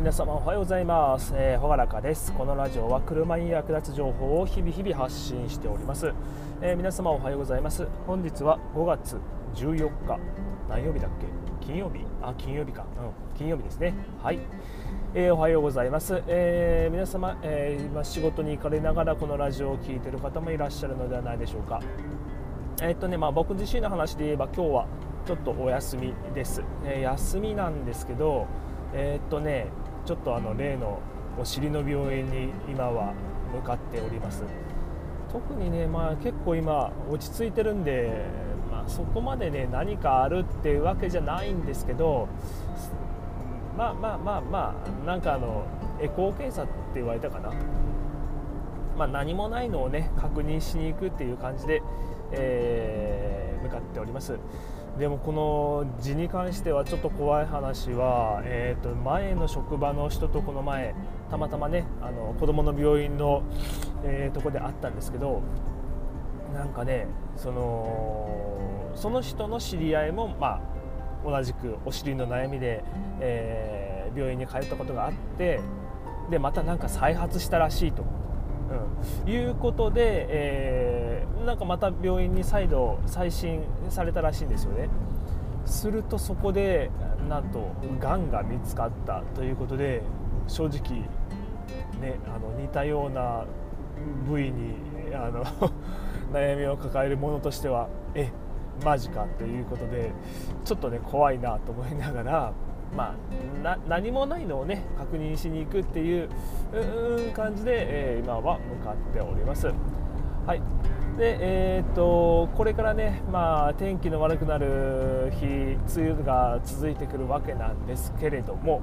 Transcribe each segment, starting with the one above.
皆様おはようございます、えー、ほがらかです。このラジオは車に役立つ情報を日々日々発信しております、えー皆様おはようございます。本日は5月14日何曜日だっけ？金曜日？あ金曜日か。うん金曜日ですね。はい、えーおはようございます、えー皆様、えー今仕事に行かれながらこのラジオを聞いている方もいらっしゃるのではないでしょうか。えーっとねまあ、僕自身の話で言えば今日はちょっとお休みです、えー休みなんですけどえーっとねちょっとあの例のお尻の病院に今は向かっております。特にね、まあ、結構今落ち着いてるんで、まあ、そこまでね何かあるっていうわけじゃないんですけどまあまあまあまあなんかあのエコー検査って言われたかな。まあ、何もないのをね確認しに行くっていう感じで、えー向かっております。でもこの字に関してはちょっと怖い話は、えー、と前の職場の人とこの前たまたまねあの子供の病院の、えーとこで会ったんですけどなんかねそのその人の知り合いも、まあ、同じくお尻の悩みで、えー病院に通ったことがあってでまたなんか再発したらしいと、うん、いうことで、えーなんかまた病院に再度再診されたらしいんですよね。するとそこでなんとがんが見つかったということで正直ねあの似たような部位にあの 悩みを抱える者としてはえマジかということでちょっとね怖いなと思いながら、まあ、何もないのをね確認しに行くっていう感じで、えー今は向かっております。はいでえー、とこれからね、まあ、天気の悪くなる日梅雨が続いてくるわけなんですけれども、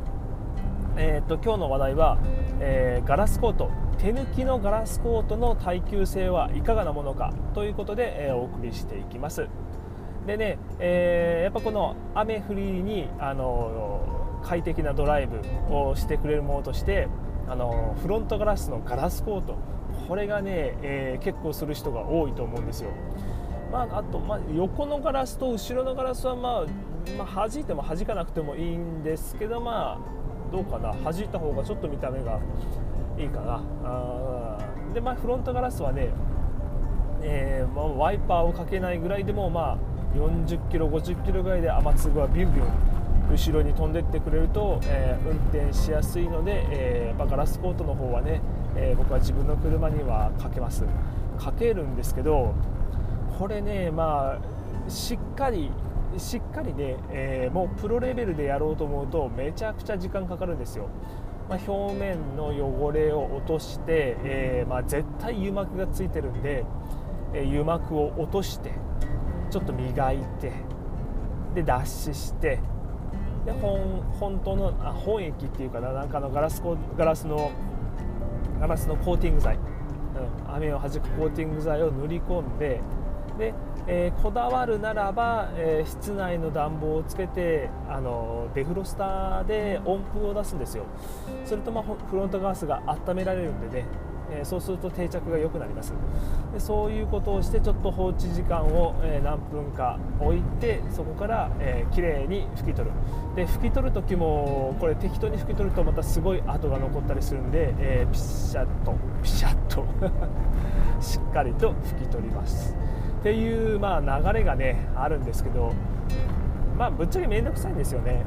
えー、と今日の話題は、えーガラスコート手抜きのガラスコートの耐久性はいかがなものかということで、えーお送りしていきますでね、えーやっぱこの雨降りにあの快適なドライブをしてくれるものとしてあのフロントガラスのガラスコート。これがね、えー結構する人が多いと思うんですよ。まあ、あと、まあ、横のガラスと後ろのガラスは、まあまあ、弾いても弾かなくてもいいんですけど、まあ、どうかな。弾いた方がちょっと見た目がいいかな。あで、まあ、フロントガラスはね、えーまあ、ワイパーをかけないぐらいでも、まあ、40キロ50キロぐらいで雨粒がビュンビュン後ろに飛んでってくれると、えー運転しやすいので、えーガラスコートの方はね、えー僕は自分の車にはかけます。かけるんですけどこれねまあしっかりしっかりね、えーもうプロレベルでやろうと思うとめちゃくちゃ時間かかるんですよ、まあ、表面の汚れを落として、えーまあ、絶対油膜がついてるんで、えー油膜を落としてちょっと磨いてで脱脂してで本本当のあ本液っていうかななんかのガラスコガラスのガラスのコーティング剤、うん、雨をはじくコーティング剤を塗り込んでで、えーこだわるならば、えー室内の暖房をつけてあのデフロスターで温風を出すんですよ。すると、まあ、フロントガラスが温められるんでね、えそうすると定着が良くなります。でそういうことをしてちょっと放置時間を、え何分か置いてそこから、えー、きれいに拭き取る。で拭き取る時もこれ適当に拭き取るとまたすごい跡が残ったりするんで、えーピシャッとピシャッと しっかりと拭き取ります。っていう、まあ、流れがねあるんですけどまあぶっちゃけ面倒くさいんですよね。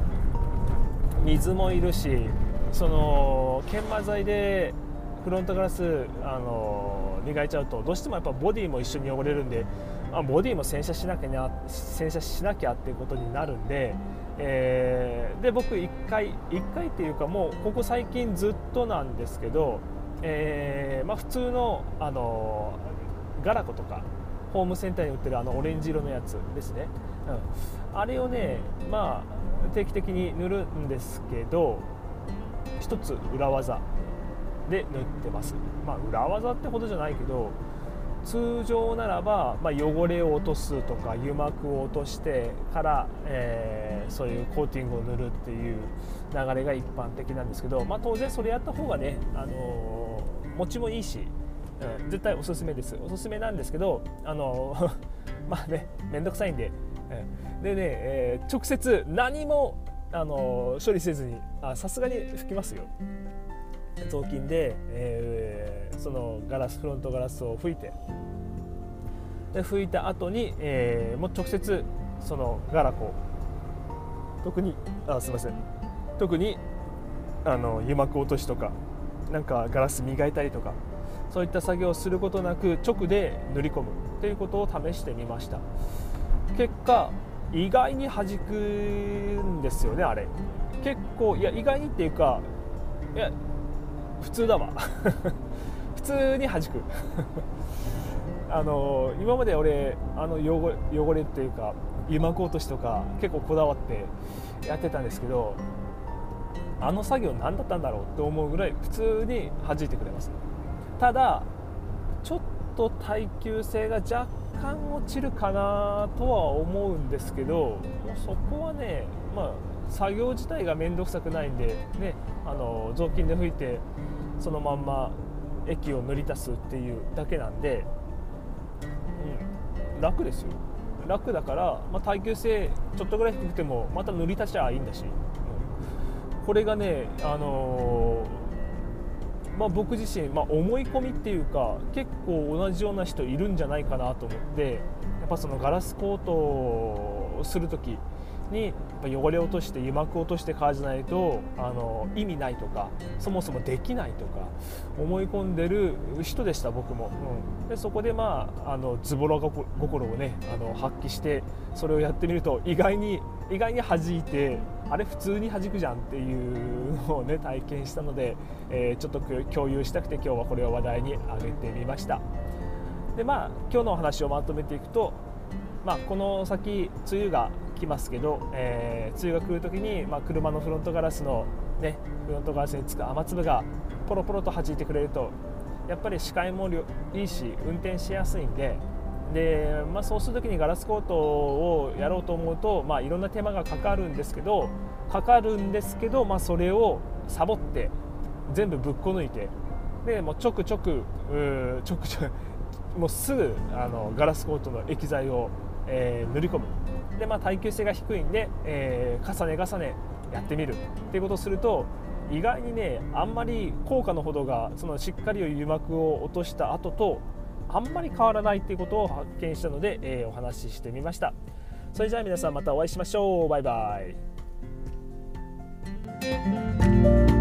水もいるしその研磨剤でフロントガラスあの磨いちゃうとどうしてもやっぱボディも一緒に汚れるんで、あ、ボディも洗車しなきゃ洗車しなきゃっていうことになるんで、えーで僕1回1回っていうかもうここ最近ずっとなんですけど、えーまあ、普通のあのガラコとかホームセンターに売ってるあのオレンジ色のやつですね、うん、あれをねまあ定期的に塗るんですけど一つ裏技。で塗ってます。まあ裏技ってほどじゃないけど通常ならば、まあ、汚れを落とすとか油膜を落としてから、えーそういうコーティングを塗るっていう流れが一般的なんですけど、まあ、当然それやった方がね、あのー持ちもいいし、うん絶対おすすめです。おすすめなんですけど、あのー まあね面倒くさいんで、うん。でね、えー直接何もあの処理せずにさすがに拭きますよ。雑巾で、えー、そのガラスフロントガラスを拭いてで拭いた後に、えー、もう直接そのガラコ特にあすいません。特にあの油膜落としとかなんかガラス磨いたりとかそういった作業をすることなく直で塗り込むということを試してみました。結果意外に弾くんですよねあれ。結構いや意外にっていうかいや普通だわ。普通に弾く。あの今まで俺あの汚汚れっていうか油膜落としとか結構こだわってやってたんですけどあの作業何だったんだろうって思うぐらい普通に弾いてくれます。ただちょっと耐久性が若干落ちるかなとは思うんですけどもうそこはねまあ作業自体が面倒くさくないんで、ね、あの雑巾で拭いてそのまんま液を塗り足すっていうだけなんで、うん、楽ですよ。楽だから、まあ、耐久性ちょっとぐらい低くてもまた塗り足しゃいいんだし、うん、これがね、あのー、まあ、僕自身、まあ、思い込みっていうか結構同じような人いるんじゃないかなと思ってやっぱそのガラスコートをする時に汚れ落として油膜落としてからじゃないとあの意味ないとかそもそもできないとか思い込んでる人でした僕も、うん、でそこでまああのズボラ心をねあの発揮してそれをやってみると意外に意外に弾いてあれ普通に弾くじゃんっていうのをね体験したので、えー、ちょっと共有したくて今日はこれを話題に挙げてみました。でまあ今日のお話をまとめていくとまあ、この先梅雨が来ますけど、えー、梅雨が来る時に、まあ、車のフロントガラスの、ね、フロントガラスにつく雨粒がポロポロと弾いてくれるとやっぱり視界もいいし運転しやすいんでで、まあ、そうする時にガラスコートをやろうと思うと、まあ、いろんな手間がかかるんですけどかかるんですけど、まあ、それをサボって全部ぶっこ抜いてでもうちょくちょくちょくちょくもうすぐあのガラスコートの液剤をえー、塗り込む。で、まあ、耐久性が低いんで、えー、重ね重ねやってみる。っていうことをすると意外にねあんまり効果のほどがそのしっかり油膜を落とした後とあんまり変わらないっていうことを発見したので、えー、お話ししてみました。それじゃあ皆さんまたお会いしましょう。バイバイ。